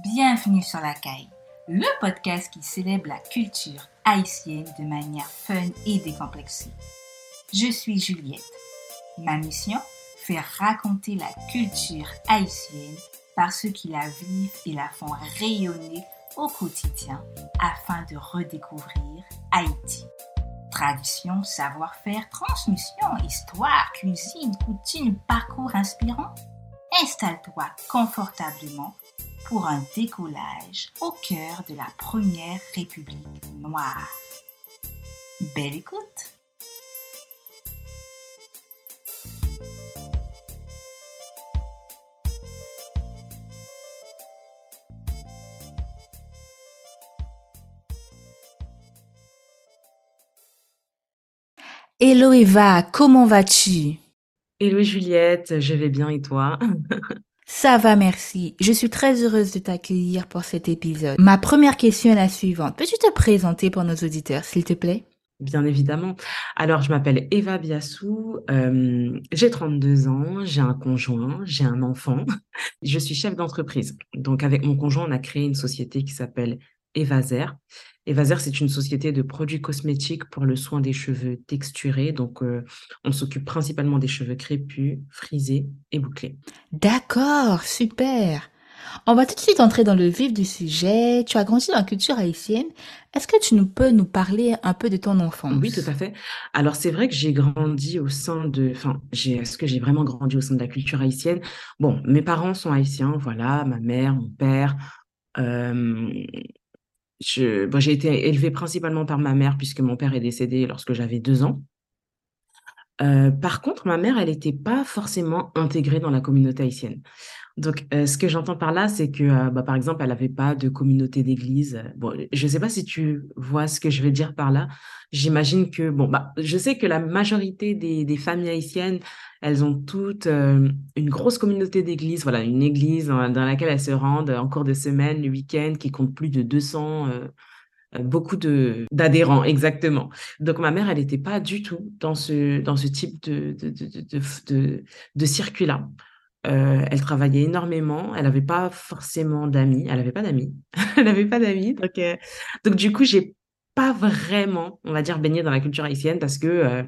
Bienvenue sur la caille, le podcast qui célèbre la culture haïtienne de manière fun et décomplexée. Je suis Juliette. Ma mission Faire raconter la culture haïtienne par ceux qui la vivent et la font rayonner au quotidien afin de redécouvrir Haïti. Tradition, savoir-faire, transmission, histoire, cuisine, coutume, parcours inspirant. Installe-toi confortablement pour un décollage au cœur de la première République noire. Belle écoute! Hello Eva, comment vas-tu? Hello Juliette, je vais bien et toi? Ça va, merci. Je suis très heureuse de t'accueillir pour cet épisode. Ma première question est la suivante. Peux-tu te présenter pour nos auditeurs, s'il te plaît? Bien évidemment. Alors, je m'appelle Eva Biassou, euh, j'ai 32 ans, j'ai un conjoint, j'ai un enfant. Je suis chef d'entreprise. Donc, avec mon conjoint, on a créé une société qui s'appelle Evazer. Evazer, c'est une société de produits cosmétiques pour le soin des cheveux texturés. Donc, euh, on s'occupe principalement des cheveux crépus, frisés et bouclés. D'accord, super. On va tout de suite entrer dans le vif du sujet. Tu as grandi dans la culture haïtienne. Est-ce que tu nous peux nous parler un peu de ton enfance? Oui, tout à fait. Alors, c'est vrai que j'ai grandi au sein de... Enfin, est-ce que j'ai vraiment grandi au sein de la culture haïtienne? Bon, mes parents sont haïtiens, voilà, ma mère, mon père. Euh, j'ai été élevée principalement par ma mère puisque mon père est décédé lorsque j'avais deux ans. Euh, par contre, ma mère, elle n'était pas forcément intégrée dans la communauté haïtienne. Donc, euh, ce que j'entends par là, c'est que, euh, bah, par exemple, elle n'avait pas de communauté d'église. Bon, je ne sais pas si tu vois ce que je veux dire par là. J'imagine que, bon, bah, je sais que la majorité des, familles haïtiennes, elles ont toutes une grosse communauté d'église, voilà, une église dans, laquelle elles se rendent en cours de semaine, le week-end, qui compte plus de 200 beaucoup de d'adhérents exactement. Donc ma mère, elle n'était pas du tout dans ce dans ce type de de de de, de circuit là. Euh, elle travaillait énormément. Elle n'avait pas forcément d'amis. Elle n'avait pas d'amis. elle n'avait pas d'amis. Donc, euh, donc, du coup, j'ai pas vraiment, on va dire, baigné dans la culture haïtienne parce que, euh,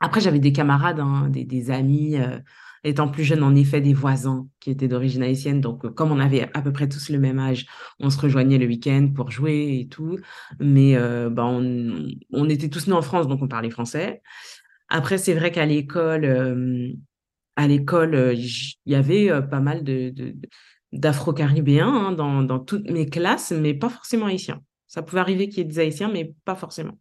après, j'avais des camarades, hein, des, amis, étant plus jeune, en effet, des voisins qui étaient d'origine haïtienne. Donc, comme on avait à peu près tous le même âge, on se rejoignait le week-end pour jouer et tout. Mais bah, on, on était tous nés en France, donc on parlait français. Après, c'est vrai qu'à l'école, à l'école, euh, il y avait euh, pas mal de, d'afro-caribéens hein, dans, dans, toutes mes classes, mais pas forcément haïtiens. Ça pouvait arriver qu'il y ait des haïtiens, mais pas forcément.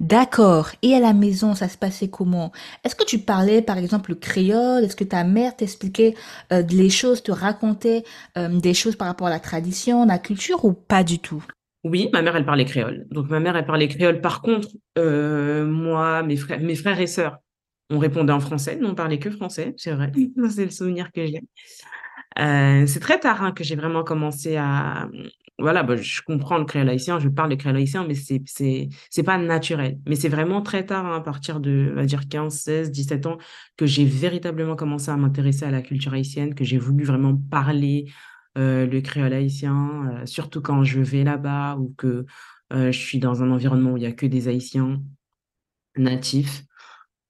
D'accord. Et à la maison, ça se passait comment? Est-ce que tu parlais, par exemple, le créole? Est-ce que ta mère t'expliquait euh, les choses, te racontait des choses par rapport à la tradition, la culture, ou pas du tout? Oui, ma mère, elle parlait créole. Donc ma mère, elle parlait créole. Par contre, moi, mes frères, mes frères et sœurs, on répondait en français, nous on parlait que français, c'est vrai. c'est le souvenir que j'ai. Euh, c'est très tard hein, que j'ai vraiment commencé à. Voilà, bah, je comprends le créole haïtien, je parle le créole haïtien, mais c'est c'est c'est pas naturel. Mais c'est vraiment très tard, hein, à partir de, on va dire 15, 16, 17 ans, que j'ai véritablement commencé à m'intéresser à la culture haïtienne, que j'ai voulu vraiment parler euh, le créole haïtien, euh, surtout quand je vais là-bas ou que je suis dans un environnement où il y a que des Haïtiens natifs.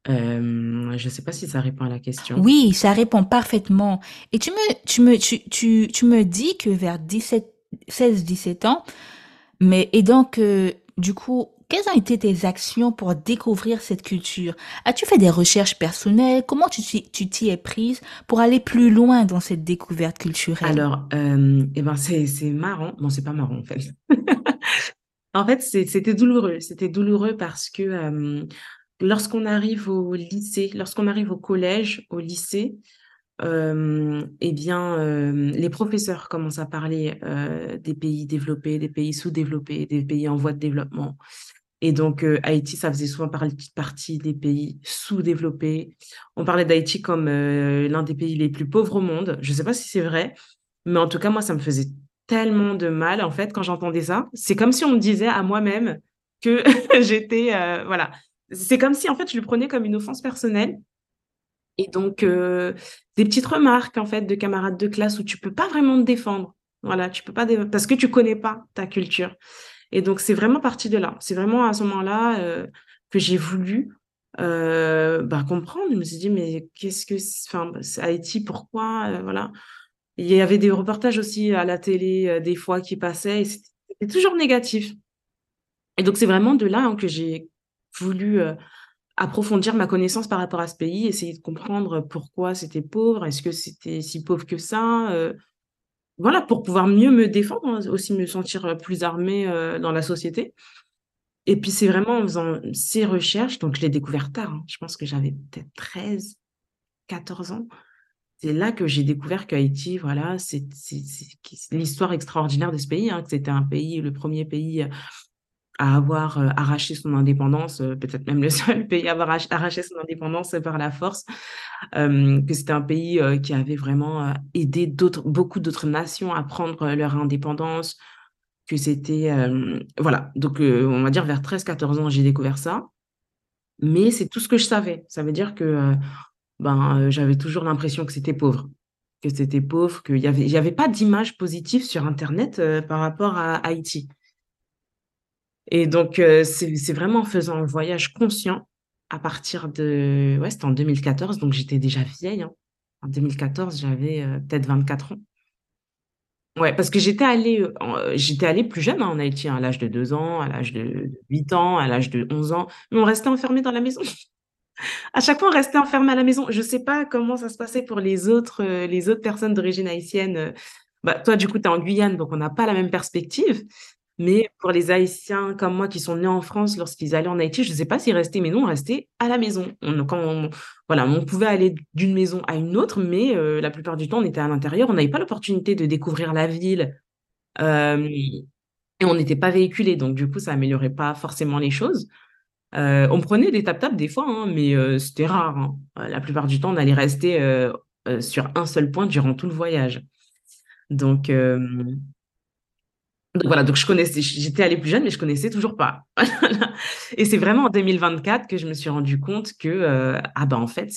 Euh, je ne sais pas si ça répond à la question. Oui, ça répond parfaitement. Et tu me, tu me, tu, tu, tu me dis que vers 17, 16, 17 ans, mais, et donc, euh, du coup, quelles ont été tes actions pour découvrir cette culture? As-tu fait des recherches personnelles? Comment tu tu t'y es prise pour aller plus loin dans cette découverte culturelle? Alors, euh, eh ben c'est c'est marrant. Bon, c'est pas marrant en fait. en fait, c'était douloureux. C'était douloureux parce que euh, lorsqu'on arrive au lycée, lorsqu'on arrive au collège, au lycée, euh, eh bien, euh, les professeurs commencent à parler euh, des pays développés, des pays sous-développés, des pays en voie de développement. Et donc, Haïti, ça faisait souvent partie des pays sous-développés. On parlait d'Haïti comme l'un des pays les plus pauvres au monde. Je ne sais pas si c'est vrai, mais en tout cas, moi, ça me faisait tellement de mal, en fait, quand j'entendais ça. C'est comme si on me disait à moi-même que j'étais, voilà, c'est comme si, en fait, je le prenais comme une offense personnelle. Et donc, euh, des petites remarques, en fait, de camarades de classe où tu peux pas vraiment te défendre. Voilà, tu peux pas parce que tu connais pas ta culture. Et donc, c'est vraiment parti de là. C'est vraiment à ce moment-là euh, que j'ai voulu euh, bah, comprendre. Je me suis dit, mais qu'est-ce que, enfin, Haïti, pourquoi, voilà. Il y avait des reportages aussi à la télé, des fois, qui passaient, et c'était toujours négatif. Et donc, c'est vraiment de là hein, que j'ai voulu approfondir ma connaissance par rapport à ce pays, essayer de comprendre pourquoi c'était pauvre, est-ce que c'était si pauvre que ça, voilà, pour pouvoir mieux me défendre, hein, aussi me sentir plus armée dans la société. Et puis, c'est vraiment en faisant ces recherches, donc je l'ai découvert tard, hein, je pense que j'avais peut-être 13, 14 ans. C'est là que j'ai découvert qu'Haïti, voilà, c'est l'histoire extraordinaire de ce pays, hein, que c'était un pays, le premier pays à avoir arraché son indépendance, peut-être même le seul pays à avoir arraché son indépendance par la force, que c'était un pays qui avait vraiment aidé d'autres, beaucoup d'autres nations à prendre leur indépendance, que c'était, voilà, donc on va dire vers 13-14 ans, j'ai découvert ça, mais c'est tout ce que je savais. Ça veut dire que ben, j'avais toujours l'impression que c'était pauvre, que c'était pauvre, qu'il n'y avait, y avait pas d'image positive sur Internet par rapport à Haïti. Et donc, euh, c'est vraiment en faisant un voyage conscient à partir de... Ouais, c'était en 2014, donc j'étais déjà vieille. Hein. En 2014, j'avais euh, peut-être 24 ans. Ouais, parce que j'étais allée, euh, allée plus jeune hein, en Haïti, hein, à l'âge de 2 ans, à l'âge de 8 ans, à l'âge de 11 ans, mais on restait enfermés dans la maison. à chaque fois, on restait enfermés à la maison. Je ne sais pas comment ça se passait pour les autres, les autres personnes d'origine haïtienne. Bah, toi, du coup, tu es en Guyane, donc on n'a pas la même perspective. Mais pour les Haïtiens comme moi qui sont nés en France, lorsqu'ils allaient en Haïti, je ne sais pas s'ils restaient, mais non, on restait à la maison. On, voilà, on pouvait aller d'une maison à une autre, mais euh, la plupart du temps, on était à l'intérieur. On n'avait pas l'opportunité de découvrir la ville euh, et on n'était pas véhiculé. Donc, du coup, ça améliorait pas forcément les choses. Euh, on prenait des tap-tap des fois, hein, mais c'était rare. Hein. La plupart du temps, on allait rester sur un seul point durant tout le voyage. Donc, donc voilà, donc je connaissais, j'étais allée plus jeune, mais je connaissais toujours pas. et c'est vraiment en 2024 que je me suis rendu compte que, euh, ah bah en fait,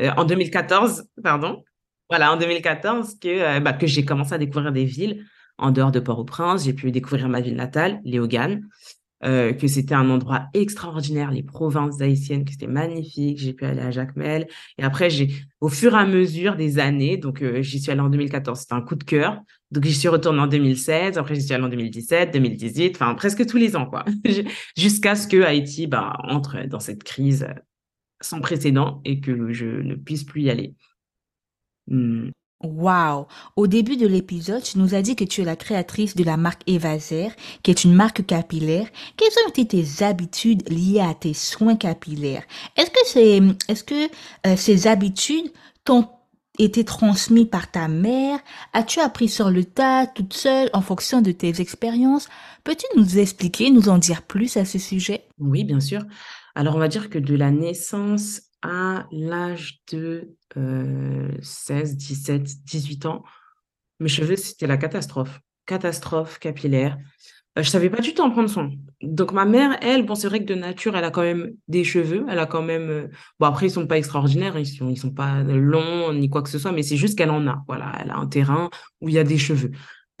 euh, en 2014, pardon, voilà, en 2014, que, euh, bah, que j'ai commencé à découvrir des villes en dehors de Port-au-Prince. J'ai pu découvrir ma ville natale, Léogane, que c'était un endroit extraordinaire, les provinces haïtiennes, que c'était magnifique. J'ai pu aller à Jacmel. Et après, j'ai, au fur et à mesure des années, donc j'y suis allée en 2014, c'était un coup de cœur. Donc, j'y suis retournée en 2016, après j'y suis allée en 2017, 2018, enfin presque tous les ans, quoi. Jusqu'à ce que Haïti bah, entre dans cette crise sans précédent et que je ne puisse plus y aller. Hmm. Wow! Au début de l'épisode, tu nous as dit que tu es la créatrice de la marque Evaser, qui est une marque capillaire. Quelles ont été tes habitudes liées à tes soins capillaires? Est-ce que c'est, est-ce que euh, ces habitudes t'ont été transmis par ta mère As-tu appris sur le tas, toute seule, en fonction de tes expériences? Peux-tu nous expliquer, nous en dire plus à ce sujet? Oui, bien sûr. Alors, on va dire que de la naissance à l'âge de 16, 17, 18 ans, mes cheveux, c'était la catastrophe. Catastrophe capillaire. Euh, je savais pas du tout en prendre soin. Donc ma mère, elle, bon, c'est vrai que de nature, elle a quand même des cheveux, elle a quand même, euh, bon après ils sont pas extraordinaires, ils sont, sont pas longs ni quoi que ce soit, mais c'est juste qu'elle en a. Voilà, elle a un terrain où il y a des cheveux.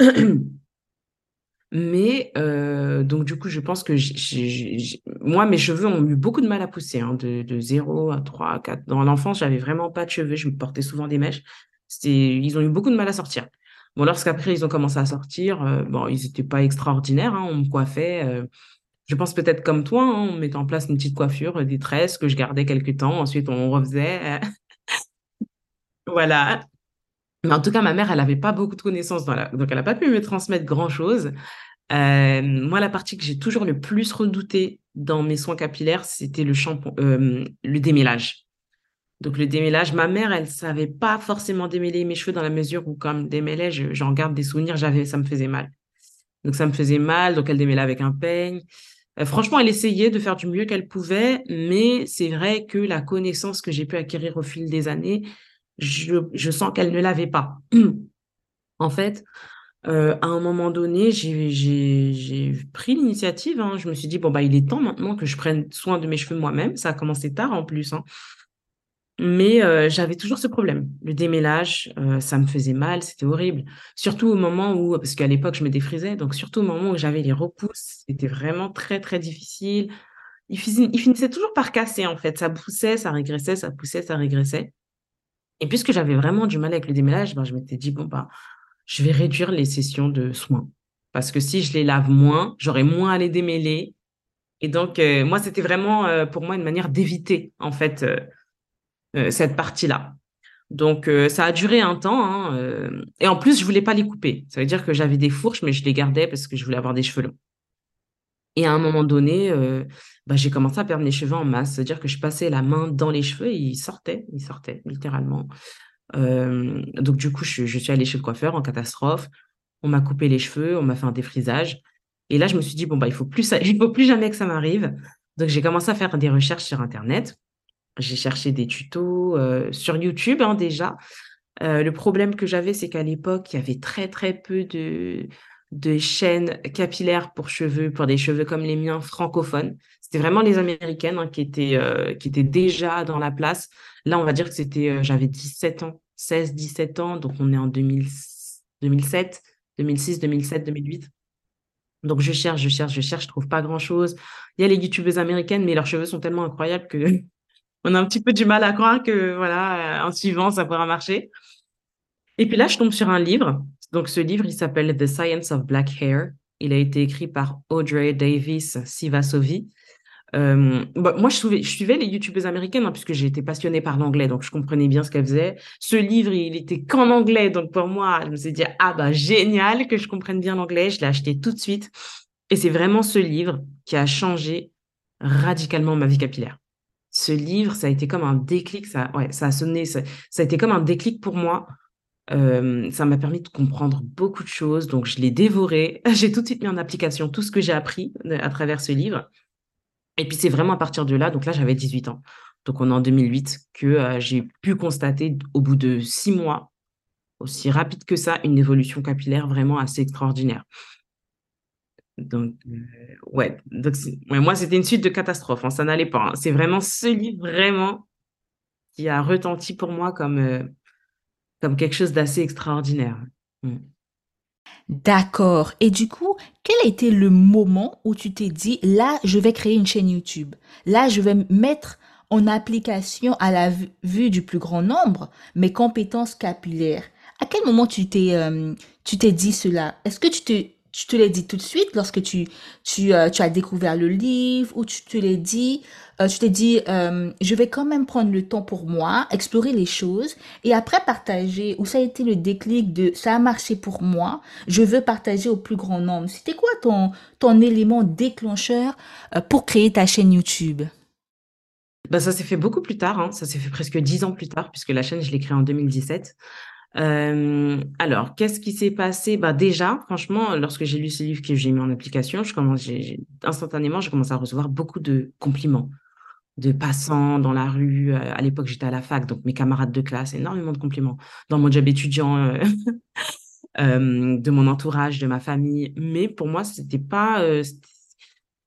Mais euh, donc du coup, je pense que moi, mes cheveux ont eu beaucoup de mal à pousser, hein, de, de 0 à 3, à 4. Dans l'enfance, j'avais vraiment pas de cheveux, je me portais souvent des mèches. Ils ont eu beaucoup de mal à sortir. Bon, lorsqu'après, ils ont commencé à sortir, euh, bon, ils n'étaient pas extraordinaires, hein, on me coiffait. Euh, je pense peut-être comme toi, hein, on mettait en place une petite coiffure, des tresses que je gardais quelques temps. Ensuite, on refaisait. voilà. Mais en tout cas, ma mère, elle n'avait pas beaucoup de connaissances, dans la... donc elle n'a pas pu me transmettre grand-chose. Euh, moi, la partie que j'ai toujours le plus redoutée dans mes soins capillaires, c'était le le démêlage. Donc le démêlage, ma mère, elle savait pas forcément démêler mes cheveux dans la mesure où comme démêlait, j'en garde des souvenirs, j'avais, ça me faisait mal. Donc ça me faisait mal, donc elle démêlait avec un peigne. Euh, franchement, elle essayait de faire du mieux qu'elle pouvait, mais c'est vrai que la connaissance que j'ai pu acquérir au fil des années, je, sens qu'elle ne l'avait pas. en fait, euh, à un moment donné, j'ai pris l'initiative. Hein. Je me suis dit, bon, bah, il est temps maintenant que je prenne soin de mes cheveux moi-même. Ça a commencé tard en plus. Hein. Mais euh, j'avais toujours ce problème. Le démêlage, euh, ça me faisait mal, c'était horrible. Surtout au moment où, parce qu'à l'époque, je me défrisais, donc surtout au moment où j'avais les repousses, c'était vraiment très, très difficile. Il, finissait toujours par casser, en fait. Ça poussait, ça régressait, ça poussait, ça régressait. Et puisque j'avais vraiment du mal avec le démêlage, ben, je m'étais dit, bon, bah, je vais réduire les sessions de soins. Parce que si je les lave moins, j'aurai moins à les démêler. Et donc, euh, moi, c'était vraiment pour moi une manière d'éviter, en fait, cette partie-là. Donc, euh, ça a duré un temps. Hein, euh, et en plus, je voulais pas les couper. Ça veut dire que j'avais des fourches, mais je les gardais parce que je voulais avoir des cheveux longs. Et à un moment donné, bah, j'ai commencé à perdre mes cheveux en masse. C'est-à-dire que je passais la main dans les cheveux et ils sortaient, ils sortaient littéralement. donc, du coup, je, suis allée chez le coiffeur en catastrophe. On m'a coupé les cheveux, on m'a fait un défrisage. Et là, je me suis dit, bon, bah, il faut plus, il faut plus jamais que ça m'arrive. Donc, j'ai commencé à faire des recherches sur Internet. J'ai cherché des tutos euh, sur YouTube hein, déjà. Euh, le problème que j'avais, c'est qu'à l'époque, il y avait très très peu de, de chaînes capillaires pour cheveux, pour des cheveux comme les miens francophones. C'était vraiment les américaines hein, qui, étaient, euh, qui étaient déjà dans la place. Là, on va dire que c'était, j'avais 17 ans, 16, 17 ans, donc on est en 2007, 2006, 2007, 2008. Donc je cherche, je cherche, je cherche, je trouve pas grand chose. Il y a les youtubeuses américaines, mais leurs cheveux sont tellement incroyables que on a un petit peu du mal à croire que voilà, en suivant, ça pourra marcher. Et puis là, je tombe sur un livre. Donc, ce livre, il s'appelle The Science of Black Hair. Il a été écrit par Audrey Davis Sivasovi. Euh, moi, je suivais, les youtubeuses américaines hein, puisque été passionnée par l'anglais, donc je comprenais bien ce qu'elles faisaient. Ce livre, il était qu'en anglais, donc pour moi, je me suis dit ah bah génial que je comprenne bien l'anglais. Je l'ai acheté tout de suite, et c'est vraiment ce livre qui a changé radicalement ma vie capillaire ce livre, ça a été comme un déclic, ça, ouais, a sonné, ça, a été comme un déclic pour moi. Ça m'a permis de comprendre beaucoup de choses, donc je l'ai dévoré. J'ai tout de suite mis en application tout ce que j'ai appris euh, à travers ce livre. Et puis c'est vraiment à partir de là, donc là j'avais 18 ans, donc on est en 2008, que euh, j'ai pu constater au bout de six mois, aussi rapide que ça, une évolution capillaire vraiment assez extraordinaire. Donc, euh, ouais. Donc, moi, c'était une suite de catastrophes. Hein, ça n'allait pas. Hein. C'est vraiment ce livre, vraiment, qui a retenti pour moi comme, euh, comme quelque chose d'assez extraordinaire. Mm. D'accord. Et du coup, quel a été le moment où tu t'es dit, là, je vais créer une chaîne YouTube? Là, je vais mettre en application à la vue du plus grand nombre mes compétences capillaires? À quel moment tu t'es euh, tu t'es dit cela? Est-ce que tu te tu te l'as dit tout de suite lorsque tu, tu, euh, tu as découvert le livre ou tu te l'as dit, euh, tu t'es dit, euh, je vais quand même prendre le temps pour moi, explorer les choses et après partager, ou ça a été le déclic de ça a marché pour moi, je veux partager au plus grand nombre. C'était quoi ton, ton élément déclencheur pour créer ta chaîne YouTube? Bah, ça s'est fait beaucoup plus tard, hein. ça s'est fait presque dix ans plus tard, puisque la chaîne, je l'ai créée en 2017. Euh, alors, qu'est-ce qui s'est passé? Bah, Déjà, franchement, lorsque j'ai lu ce livre que j'ai mis en application, je commence, instantanément, j'ai commencé à recevoir beaucoup de compliments de passants dans la rue. Euh, à l'époque, j'étais à la fac, donc mes camarades de classe, énormément de compliments. Dans mon job étudiant, euh, de mon entourage, de ma famille. Mais pour moi, c'était pas,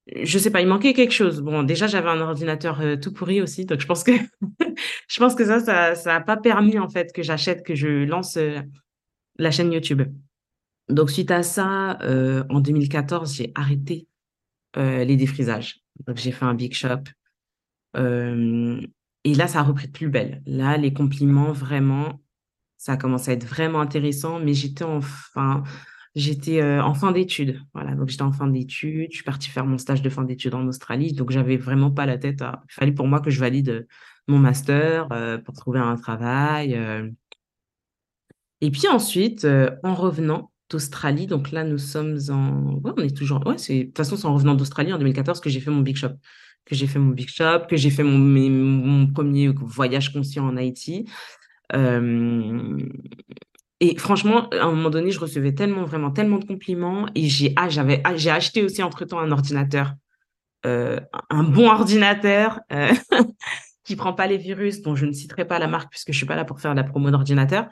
je sais pas, il manquait quelque chose. Bon, déjà, j'avais un ordinateur euh, tout pourri aussi, donc je pense que je pense que ça, ça, ça a pas permis en fait que j'achète, que je lance euh, la chaîne YouTube. Donc suite à ça, euh, en 2014, j'ai arrêté les défrisages. Donc j'ai fait un big shop. et là, ça a repris de plus belle. Là, les compliments, vraiment, ça a commencé à être vraiment intéressant, mais j'étais enfin J'étais euh, en fin d'études. Voilà, donc j'étais en fin d'études. Je suis partie faire mon stage de fin d'études en Australie. Donc, j'avais vraiment pas la tête à. Il fallait pour moi que je valide euh, mon master euh, pour trouver un travail. Et puis ensuite, en revenant d'Australie, donc là, nous sommes en. Ouais, on est toujours. Ouais, c'est... De toute façon, c'est en revenant d'Australie en 2014 que j'ai fait mon Big Shop. Que j'ai fait mon Big Shop, que j'ai fait mon, mon premier voyage conscient en Haïti. Et franchement, à un moment donné, je recevais tellement, vraiment, tellement de compliments. Et j'ai ah, ah, acheté aussi entre-temps un ordinateur, euh, un bon ordinateur euh, qui prend pas les virus, dont je ne citerai pas la marque puisque je suis pas là pour faire la promo d'ordinateur.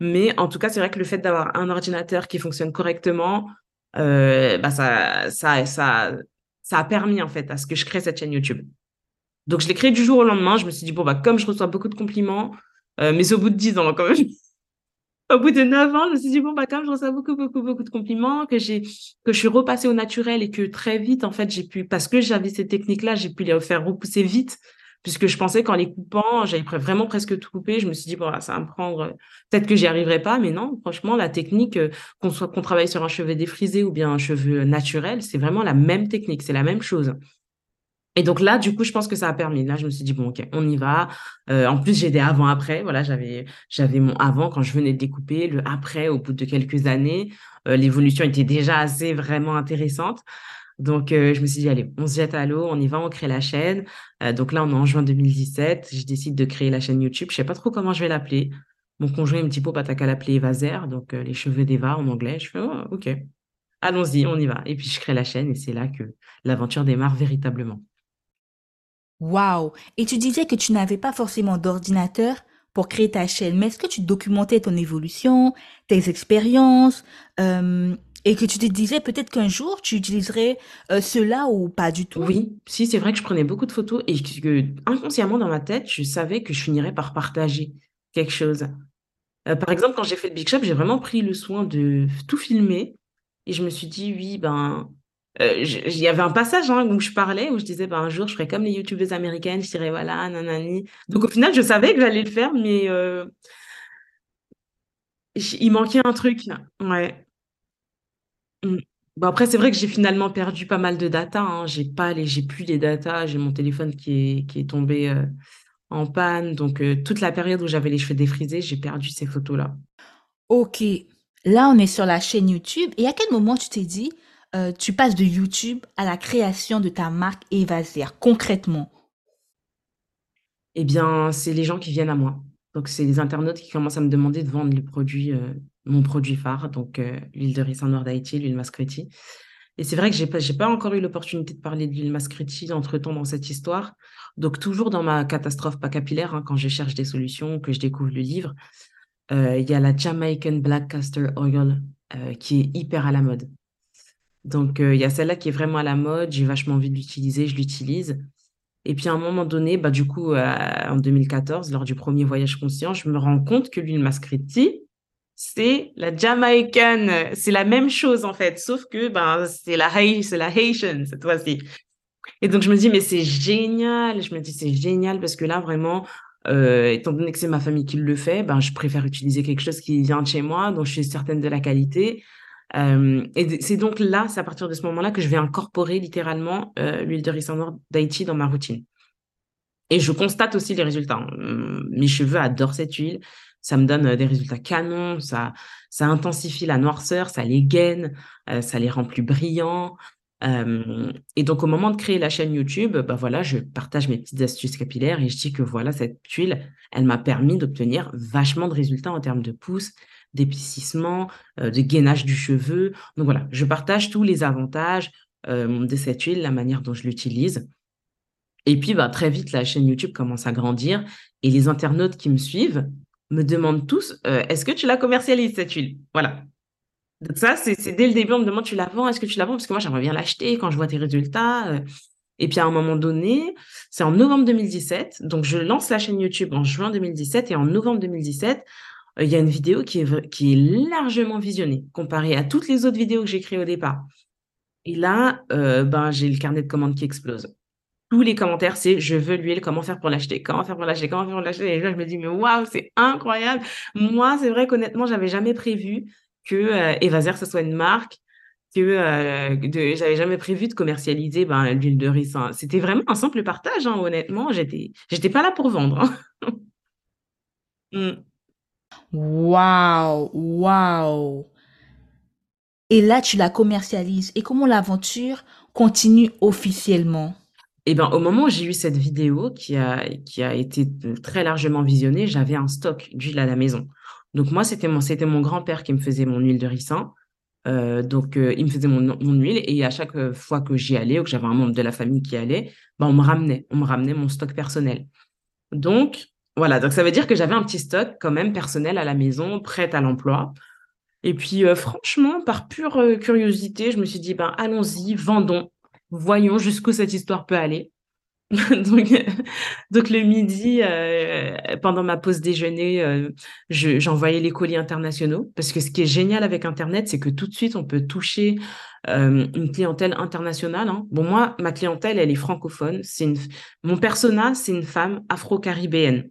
Mais en tout cas, c'est vrai que le fait d'avoir un ordinateur qui fonctionne correctement, euh, bah ça, ça, ça, ça a permis en fait à ce que je crée cette chaîne YouTube. Donc, je l'ai créé du jour au lendemain. Je me suis dit, bon, bah, comme je reçois beaucoup de compliments, euh, mais au bout de 10 ans quand même. Au bout de 9 ans, je me suis dit, bon, bah, comme je reçois beaucoup, beaucoup, beaucoup de compliments, que j'ai, que je suis repassée au naturel et que très vite, en fait, j'ai pu, parce que j'avais ces techniques-là, j'ai pu les faire repousser vite puisque je pensais qu'en les coupant, j'avais vraiment presque tout coupé. Je me suis dit, bon, ça va me prendre, peut-être que j'y arriverai pas, mais non, franchement, la technique, euh, qu'on soit, qu'on travaille sur un cheveu défrisé ou bien un cheveu naturel, c'est vraiment la même technique, c'est la même chose. Et donc là, du coup, je pense que ça a permis. Là, je me suis dit, bon, OK, on y va. Euh, en plus, j'ai des avant-après. Voilà, j'avais, j'avais mon avant quand je venais de découper, le après, au bout de quelques années. Euh, l'évolution était déjà assez vraiment intéressante. Donc, euh, je me suis dit, allez, on se jette à l'eau, on y va, on crée la chaîne. Donc là, on est en juin 2017. Je décide de créer la chaîne YouTube. Je sais pas trop comment je vais l'appeler. Mon conjoint, il me dit, bon, bah, t'as qu'à l'appeler Evazer, donc les cheveux d'Eva en anglais. Je fais, oh, OK. Allons-y, on y va. Et puis, je crée la chaîne et c'est là que l'aventure démarre véritablement. Waouh! Et tu disais que tu n'avais pas forcément d'ordinateur pour créer ta chaîne, mais est-ce que tu documentais ton évolution, tes expériences, et que tu te disais peut-être qu'un jour tu utiliserais euh, cela ou pas du tout? Oui, si c'est vrai que je prenais beaucoup de photos et que inconsciemment dans ma tête, je savais que je finirais par partager quelque chose. Euh, par exemple, quand j'ai fait le Big Shop, j'ai vraiment pris le soin de tout filmer et je me suis dit oui, ben euh, il y avait un passage hein, où je parlais où je disais ben un jour je ferai comme les youtubeuses américaines, je dirais voilà nanani. Donc au final, je savais que j'allais le faire mais il manquait un truc. Ouais. Mmh. Bon après c'est vrai que j'ai finalement perdu pas mal de data, hein. J'ai pas les j'ai plus les data, j'ai mon téléphone qui est qui est tombé, euh, en panne donc euh, toute la période où j'avais les cheveux défrisés, j'ai perdu ces photos-là. OK. Là, on est sur la chaîne YouTube et à quel moment tu t'es dit, euh, tu passes de YouTube à la création de ta marque Evaser, concrètement? Eh bien, c'est les gens qui viennent à moi. Donc c'est les internautes qui commencent à me demander de vendre les produits, mon produit phare, donc euh, l'huile de ricin noir d'Haïti, l'huile Mascreti. Et c'est vrai que j'ai pas, j'ai pas encore eu l'opportunité de parler de l'huile Mascreti entre-temps dans cette histoire. Donc toujours dans ma catastrophe pas capillaire, hein, quand je cherche des solutions, que je découvre le livre, euh, il y a la Jamaican Black Castor Oil euh, qui est hyper à la mode. Donc il y a celle-là qui est vraiment à la mode, j'ai vachement envie de l'utiliser, je l'utilise. Et puis à un moment donné, bah, du coup, en 2014, lors du premier voyage conscient, je me rends compte que l'huile Mascreti, c'est la Jamaican. C'est la même chose, en fait, sauf que ben, c'est la, c'est la Haitian cette fois-ci. Et donc, je me dis, mais c'est génial. Je me dis, c'est génial parce que là, vraiment, euh, étant donné que c'est ma famille qui le fait, ben, je préfère utiliser quelque chose qui vient de chez moi, dont je suis certaine de la qualité. Euh, et c'est donc là, c'est à partir de ce moment-là que je vais incorporer littéralement euh, l'huile de ricin noir d'Haïti dans ma routine. Et je constate aussi les résultats. Hum, mes cheveux adorent cette huile ça me donne des résultats canons, ça, ça intensifie la noirceur, ça les gaine, ça les rend plus brillants. et donc, au moment de créer la chaîne YouTube, bah voilà, je partage mes petites astuces capillaires et je dis que voilà, cette huile, elle m'a permis d'obtenir vachement de résultats en termes de pousse, d'épaississement, de gainage du cheveu. Donc voilà, je partage tous les avantages de cette huile, la manière dont je l'utilise. Et puis, bah, très vite, la chaîne YouTube commence à grandir et les internautes qui me suivent, me demandent tous euh, est-ce que tu la commercialises cette huile? Voilà. Donc ça, c'est dès le début, on me demande tu la vends? Est-ce que tu la vends? Parce que moi, j'aimerais bien l'acheter quand je vois tes résultats. Euh. Et puis à un moment donné, c'est en novembre 2017. Donc je lance la chaîne YouTube en juin 2017 et en novembre 2017, euh, il y a une vidéo qui est, largement visionnée comparée à toutes les autres vidéos que j'ai créées au départ. Et là, ben, j'ai le carnet de commandes qui explose tous les commentaires, c'est je veux l'huile, comment faire pour l'acheter, comment faire pour l'acheter, comment faire pour l'acheter? Et là, je me dis, mais waouh, c'est incroyable. Moi, c'est vrai qu'honnêtement, j'avais jamais prévu que euh, Evaser, ce soit une marque, que euh, j'avais jamais prévu de commercialiser ben, l'huile de ricin. C'était vraiment un simple partage, hein, honnêtement. J'étais, j'étais pas là pour vendre. Hein. Mm. Waouh, waouh. Et là, tu la commercialises. Et comment l'aventure continue officiellement? Et ben, au moment où j'ai eu cette vidéo qui a, qui a été très largement visionnée, j'avais un stock d'huile à la maison. Donc moi, c'était mon, c'était mon grand-père qui me faisait mon huile de ricin. Euh, donc euh, il me faisait mon, mon, huile et à chaque fois que j'y allais ou que j'avais un membre de la famille qui allait, ben, on me ramenait, on me ramenait mon stock personnel. Donc voilà, donc ça veut dire que j'avais un petit stock quand même personnel à la maison, prêt à l'emploi. Et puis euh, franchement, par pure curiosité, je me suis dit ben allons-y, vendons voyons jusqu'où cette histoire peut aller. donc, donc le midi, euh, pendant ma pause déjeuner, euh, j'envoyais les colis internationaux parce que ce qui est génial avec Internet, c'est que tout de suite, on peut toucher euh, une clientèle internationale. Hein. Bon, moi, ma clientèle, elle est francophone. Une... Mon persona, c'est une femme afro-caribéenne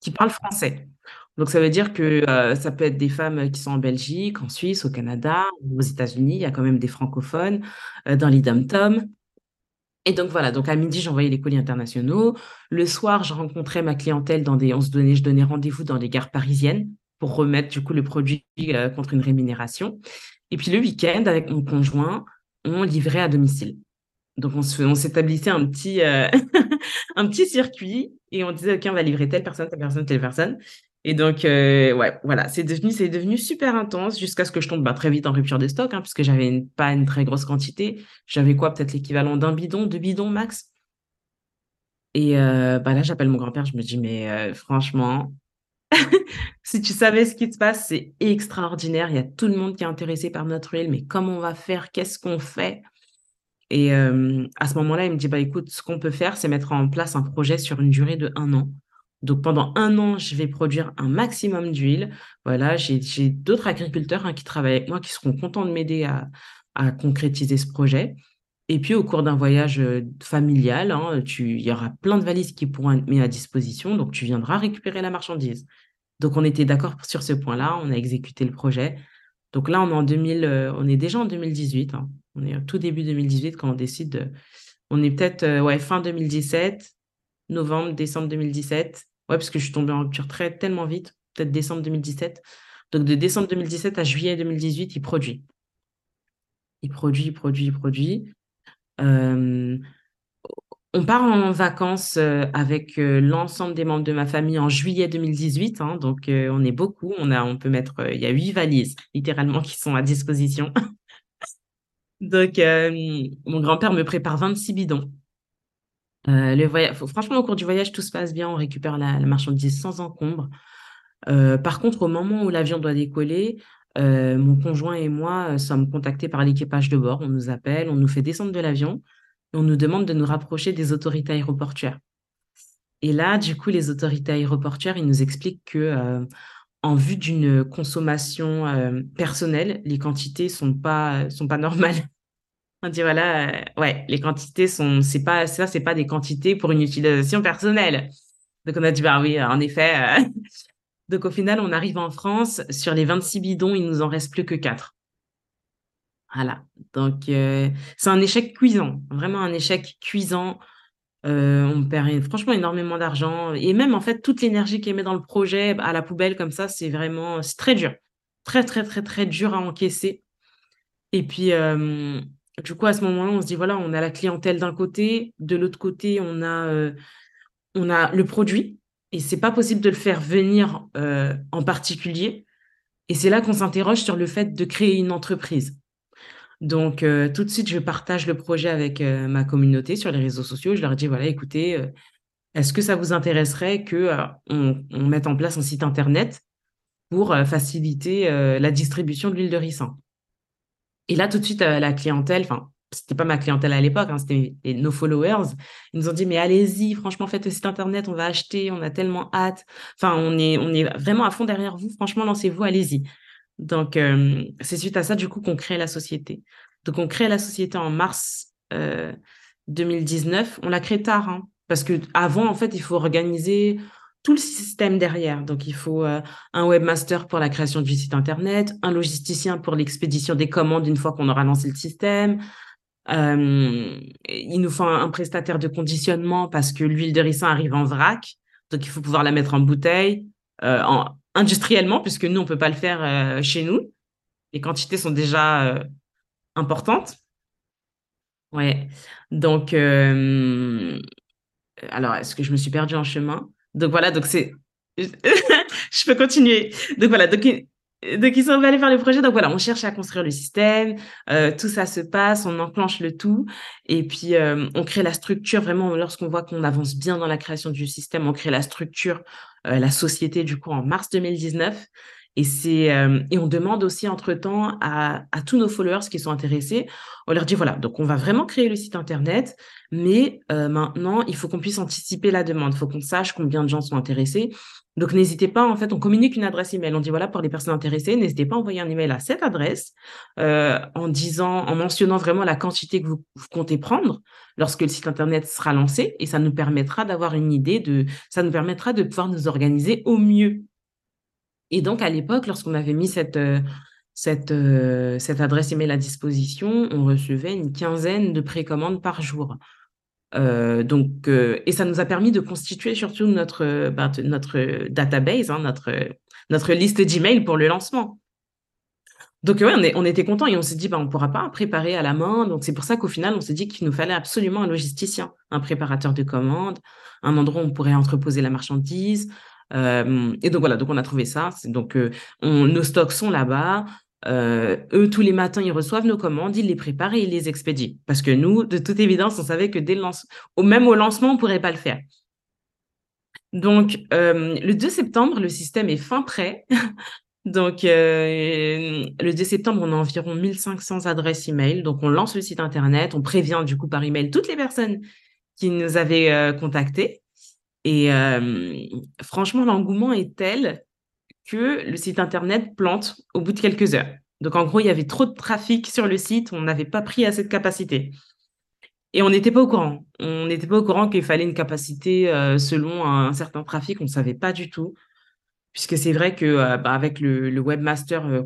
qui parle français. Donc, ça veut dire que ça peut être des femmes qui sont en Belgique, en Suisse, au Canada, aux États-Unis. Il y a quand même des francophones dans les dom-toms. Et donc voilà, donc à midi, j'envoyais les colis internationaux. Le soir, je rencontrais ma clientèle dans des, on se donnait, je donnais rendez-vous dans les gares parisiennes pour remettre du coup le produit euh, contre une rémunération. Et puis le week-end, avec mon conjoint, on livrait à domicile. Donc on, s'établissait un petit, euh, un petit circuit et on disait, OK, on va livrer telle personne, telle personne, telle personne. Et donc, euh, ouais, voilà, c'est devenu, devenu super intense jusqu'à ce que je tombe bah, très vite en rupture de stock, hein, puisque j'avais pas une très grosse quantité. J'avais quoi, peut-être l'équivalent d'un bidon, deux bidons max. Et euh, bah là, j'appelle mon grand-père, je me dis, mais franchement, si tu savais ce qui se passe, c'est extraordinaire. Il y a tout le monde qui est intéressé par notre huile, mais comment on va faire? Qu'est-ce qu'on fait? Et à ce moment-là, il me dit, bah écoute, ce qu'on peut faire, c'est mettre en place un projet sur une durée de un an. Donc pendant un an, je vais produire un maximum d'huile. Voilà, j'ai d'autres agriculteurs hein, qui travaillent avec moi qui seront contents de m'aider à, concrétiser ce projet. Et puis au cours d'un voyage euh, familial, hein, il y aura plein de valises qui pourront être mises à disposition, donc tu viendras récupérer la marchandise. Donc on était d'accord sur ce point-là, on a exécuté le projet. Donc là, on est, en 2000, euh, on est déjà en 2018, hein. on est au tout début 2018 quand on décide de... On est peut-être euh, fin 2017, novembre, décembre 2017. Ouais, parce que je suis tombée en rupture très, tellement vite, peut-être décembre 2017. Donc de décembre 2017 à juillet 2018, il produit. Il produit, il produit, il produit. Euh, on part en vacances euh, avec euh, l'ensemble des membres de ma famille en juillet 2018. Hein, donc on est beaucoup. On, a, on peut mettre, il y a huit valises littéralement qui sont à disposition. donc mon grand-père me prépare 26 bidons. Euh, le voyage, franchement, au cours du voyage, tout se passe bien. On récupère la, marchandise sans encombre. Euh, par contre, au moment où l'avion doit décoller, euh, mon conjoint et moi sommes contactés par l'équipage de bord. On nous appelle, on nous fait descendre de l'avion on nous demande de nous rapprocher des autorités aéroportuaires. Et là, du coup, les autorités aéroportuaires, ils nous expliquent que en vue d'une consommation personnelle, les quantités sont pas sont pas normales. On dit voilà, euh, ouais, les quantités sont, c'est pas, ça, c'est pas des quantités pour une utilisation personnelle. Donc on a dit bah oui, en effet. Euh. Donc au final, on arrive en France, sur les 26 bidons, il nous en reste plus que 4. Voilà. Donc euh, c'est un échec cuisant, vraiment un échec cuisant. on perd franchement énormément d'argent et même en fait toute l'énergie qui est mise dans le projet à la poubelle comme ça, c'est vraiment c'est très dur, très très très très dur à encaisser. Et puis du coup, à ce moment-là, on se dit, voilà, on a la clientèle d'un côté, de l'autre côté, on a, euh, on a le produit, et c'est pas possible de le faire venir euh, en particulier. Et c'est là qu'on s'interroge sur le fait de créer une entreprise. Donc, euh, tout de suite, je partage le projet avec ma communauté sur les réseaux sociaux. Je leur dis, voilà, écoutez, est-ce que ça vous intéresserait que on, mette en place un site internet pour faciliter la distribution de l'huile de ricin? Et là, tout de suite, euh, la clientèle, enfin, c'était pas ma clientèle à l'époque, hein, c'était nos followers. Ils nous ont dit, mais allez-y, franchement, faites le site internet, on va acheter, on a tellement hâte. Enfin, on est vraiment à fond derrière vous. Franchement, lancez-vous, allez-y. Donc, euh, c'est suite à ça, du coup, qu'on crée la société. Donc, on crée la société en mars 2019. Euh, on l'a créée tard, hein, parce que avant, en fait, il faut organiser tout le système derrière. Donc, il faut euh, un webmaster pour la création du site Internet, un logisticien pour l'expédition des commandes une fois qu'on aura lancé le système. Euh, il nous faut un, prestataire de conditionnement parce que l'huile de ricin arrive en vrac. Donc, il faut pouvoir la mettre en bouteille euh, en, industriellement, puisque nous, on ne peut pas le faire chez nous. Les quantités sont déjà importantes. Ouais. Donc, alors, est-ce que je me suis perdue en chemin? Donc voilà, donc c'est. je peux continuer. Donc voilà, donc, donc ils sont allés faire le projet. Donc voilà, on cherche à construire le système, euh, tout ça se passe, on enclenche le tout, et puis euh, on crée la structure. Vraiment, lorsqu'on voit qu'on avance bien dans la création du système, on crée la structure, euh, la société du coup en mars 2019. Et, c'est, euh, et on demande aussi entre-temps à, à, tous nos followers qui sont intéressés, on leur dit, voilà, donc on va vraiment créer le site Internet, mais euh, maintenant, il faut qu'on puisse anticiper la demande, il faut qu'on sache combien de gens sont intéressés. Donc n'hésitez pas, en fait, on communique une adresse email. On dit, voilà, pour les personnes intéressées, n'hésitez pas à envoyer un email à cette adresse euh, en disant, en mentionnant vraiment la quantité que vous, vous, comptez prendre lorsque le site Internet sera lancé, et ça nous permettra d'avoir une idée de, ça nous permettra de pouvoir nous organiser au mieux et donc, à l'époque, lorsqu'on avait mis cette, euh, cette, euh, cette adresse email à disposition, on recevait une quinzaine de précommandes par jour. Euh, donc, et ça nous a permis de constituer surtout notre, ben, notre database, hein, notre, notre liste d'emails pour le lancement. Donc, ouais, on, était content et on s'est dit, ben, on ne pourra pas préparer à la main. Donc, c'est pour ça qu'au final, on s'est dit qu'il nous fallait absolument un logisticien, un préparateur de commandes, un endroit où on pourrait entreposer la marchandise, et donc voilà, donc on a trouvé ça. Donc on, nos stocks sont là-bas. Eux, tous les matins, ils reçoivent nos commandes, ils les préparent et ils les expédient. Parce que nous, de toute évidence, on savait que dès le lancement, même au lancement, on ne pourrait pas le faire. Donc, le 2 septembre, le système est fin prêt. Donc, le 2 septembre, on a environ 1500 adresses email. Donc, on lance le site internet, on prévient du coup par email toutes les personnes qui nous avaient contactés. Et franchement, l'engouement est tel que le site internet plante au bout de quelques heures. Donc en gros, il y avait trop de trafic sur le site, on n'avait pas pris assez de capacité. Et on n'était pas au courant. On n'était pas au courant qu'il fallait une capacité selon un, certain trafic, on ne savait pas du tout. Puisque c'est vrai que bah, avec le, webmaster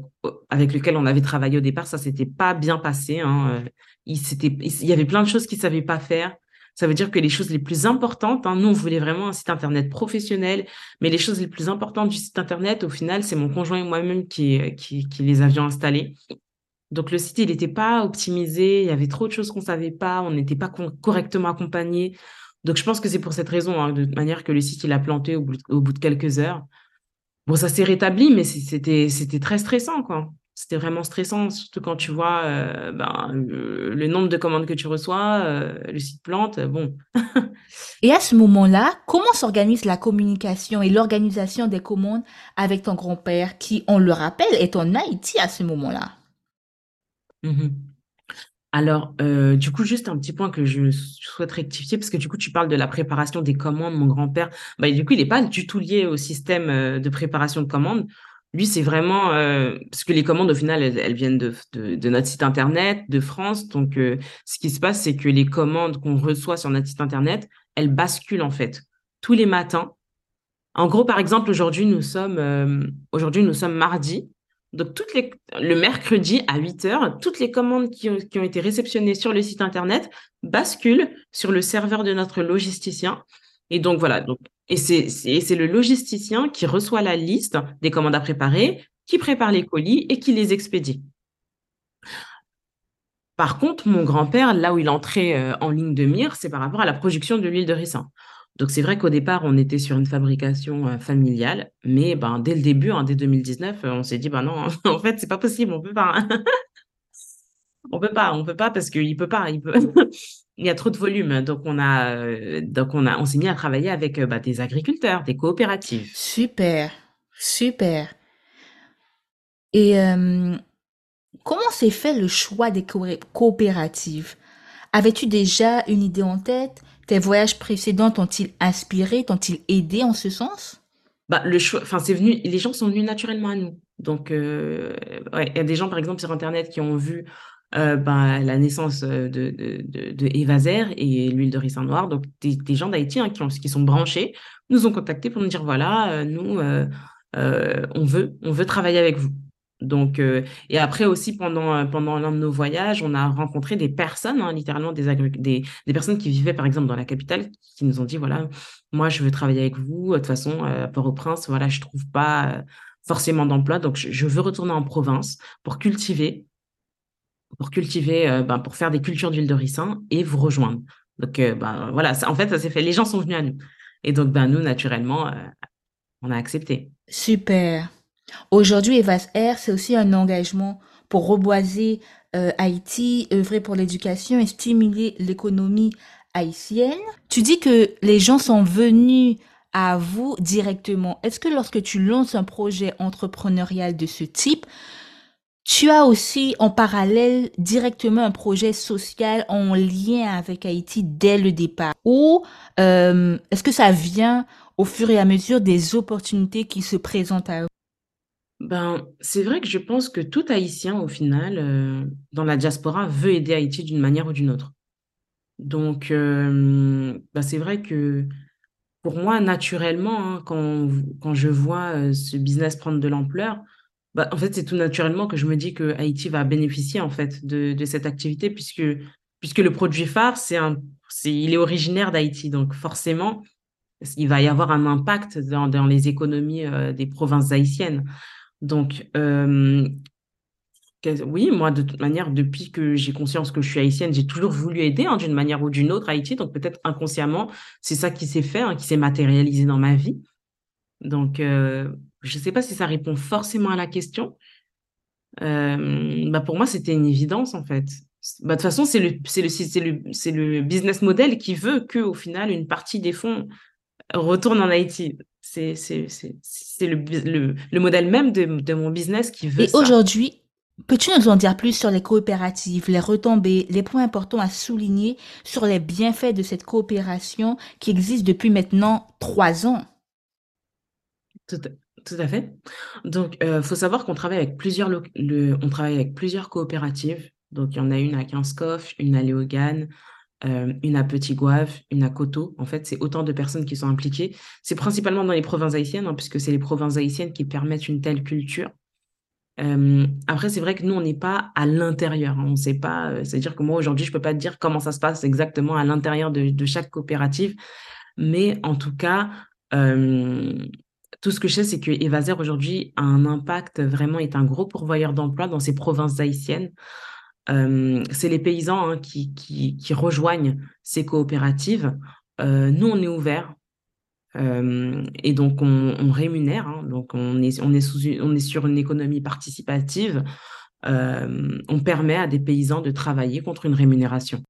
avec lequel on avait travaillé au départ, ça s'était pas bien passé. Hein, il, il, y avait plein de choses qu'il ne savait pas faire. Ça veut dire que les choses les plus importantes, hein, nous, on voulait vraiment un site Internet professionnel, mais les choses les plus importantes du site Internet, au final, c'est mon conjoint et moi-même qui, qui, les avions installées. Donc, le site, il n'était pas optimisé, il y avait trop de choses qu'on ne savait pas, on n'était pas correctement accompagné. Donc, je pense que c'est pour cette raison, hein, de manière que le site, il a planté au bout au bout de quelques heures. Bon, ça s'est rétabli, mais c'était très stressant, quoi c'était vraiment stressant, surtout quand tu vois euh, ben, le, nombre de commandes que tu reçois, euh, le site plante, bon. et à ce moment-là, comment s'organise la communication et l'organisation des commandes avec ton grand-père, qui, on le rappelle, est en Haïti à ce moment-là? Mmh Alors, euh, du coup, juste un petit point que je souhaite rectifier, parce que du coup, tu parles de la préparation des commandes. Mon grand-père, bah, du coup, il n'est pas du tout lié au système de préparation de commandes. Lui, c'est vraiment euh, parce que les commandes au final, elles, viennent de, notre site internet de France. Donc, euh, ce qui se passe, c'est que les commandes qu'on reçoit sur notre site internet, elles basculent en fait tous les matins. En gros, par exemple, aujourd'hui nous sommes euh, mardi. Donc, le mercredi à 8 heures, toutes les commandes qui ont été réceptionnées sur le site internet basculent sur le serveur de notre logisticien. Et donc voilà, donc et c'est le logisticien qui reçoit la liste des commandes à préparer, qui prépare les colis et qui les expédie. Par contre, mon grand-père, là où il entrait euh, en ligne de mire, c'est par rapport à la production de l'huile de ricin. Donc c'est vrai qu'au départ, on était sur une fabrication euh, familiale, mais ben, dès le début, hein, dès 2019, euh, on s'est dit, ben non, en fait, c'est pas possible, on peut pas. on peut pas, on peut pas parce qu'il peut pas. il y a trop de volume. Donc, on a, euh, donc on a, on s'est mis à travailler avec euh, bah, des agriculteurs, des coopératives. Super, super. Et euh, comment s'est fait le choix des coopératives? Avais-tu déjà une idée en tête? Tes voyages précédents t'ont-ils inspiré, t'ont-ils aidé en ce sens? Bah, le choix, enfin, c'est venu, les gens sont venus naturellement à nous. Donc, il y a des gens, par exemple, sur Internet qui ont vu euh, ben, la naissance euh, de, de, de, et l'huile de ricin noir. Donc, des, des gens d'Haïti hein, qui, qui sont branchés nous ont contactés pour nous dire voilà, euh, nous, on, veut, on veut travailler avec vous. Donc, et après aussi, pendant, pendant l'un de nos voyages, on a rencontré des personnes, hein, littéralement des, des, des, personnes qui vivaient par exemple dans la capitale, qui nous ont dit voilà, moi je veux travailler avec vous. De toute façon, à Port-au-Prince, voilà, je trouve pas forcément d'emploi, donc je veux retourner en province pour cultiver pour cultiver, euh, ben, pour faire des cultures d'huile de ricin et vous rejoindre. Donc, euh, ben, voilà, en fait, ça s'est fait. Les gens sont venus à nous. Et donc, ben, nous, naturellement, euh, on a accepté. Super. Aujourd'hui, Evas Air, c'est aussi un engagement pour reboiser Haïti, œuvrer pour l'éducation et stimuler l'économie haïtienne. Tu dis que les gens sont venus à vous directement. Est-ce que lorsque tu lances un projet entrepreneurial de ce type, tu as aussi en parallèle directement un projet social en lien avec Haïti dès le départ Ou euh, est-ce que ça vient au fur et à mesure des opportunités qui se présentent à eux? Ben, c'est vrai que je pense que tout Haïtien, au final, euh, dans la diaspora, veut aider Haïti d'une manière ou d'une autre. Donc, euh, ben, c'est vrai que pour moi, naturellement, hein, quand, je vois ce business prendre de l'ampleur, ben, en fait, c'est tout naturellement que je me dis que Haïti va bénéficier en fait de, cette activité puisque, puisque le produit phare, c'est un, c'est, il est originaire d'Haïti. Donc, forcément, il va y avoir un impact dans, les économies des provinces haïtiennes. Donc, euh, oui, moi, de toute manière, depuis que j'ai conscience que je suis haïtienne, j'ai toujours voulu aider hein, d'une manière ou d'une autre Haïti. Donc, peut-être inconsciemment, c'est ça qui s'est fait, hein, qui s'est matérialisé dans ma vie. Donc, euh, je ne sais pas si ça répond forcément à la question. Euh, bah pour moi, c'était une évidence, en fait. Bah, de toute façon, c'est le, c'est le, le, le business model qui veut qu'au final, une partie des fonds retourne en Haïti. C'est le, le, le, modèle même de, de, mon business qui veut Et aujourd'hui, peux-tu nous en dire plus sur les coopératives, les retombées, les points importants à souligner sur les bienfaits de cette coopération qui existe depuis maintenant trois ans? Tout, à fait. Donc, il euh, faut savoir qu'on travaille avec plusieurs, on travaille avec plusieurs coopératives. Donc, il y en a une à Quinskoff, une à Léogane, euh, une à Petit Gouave, une à Coteau. En fait, c'est autant de personnes qui sont impliquées. C'est principalement dans les provinces haïtiennes, hein, puisque c'est les provinces haïtiennes qui permettent une telle culture. Euh, après, c'est vrai que nous, on n'est pas à l'intérieur. Hein. on ne sait pas. C'est-à-dire que moi, aujourd'hui, je ne peux pas te dire comment ça se passe exactement à l'intérieur de, chaque coopérative. Mais en tout cas, tout ce que je sais, c'est que Evaser aujourd'hui a un impact vraiment, est un gros pourvoyeur d'emploi dans ces provinces haïtiennes. Euh, c'est les paysans hein, qui, rejoignent ces coopératives. Euh, nous, on est ouvert. Euh, et donc, on, rémunère. Hein. donc, on est, on, est sous, on est sur une économie participative. on permet à des paysans de travailler contre une rémunération.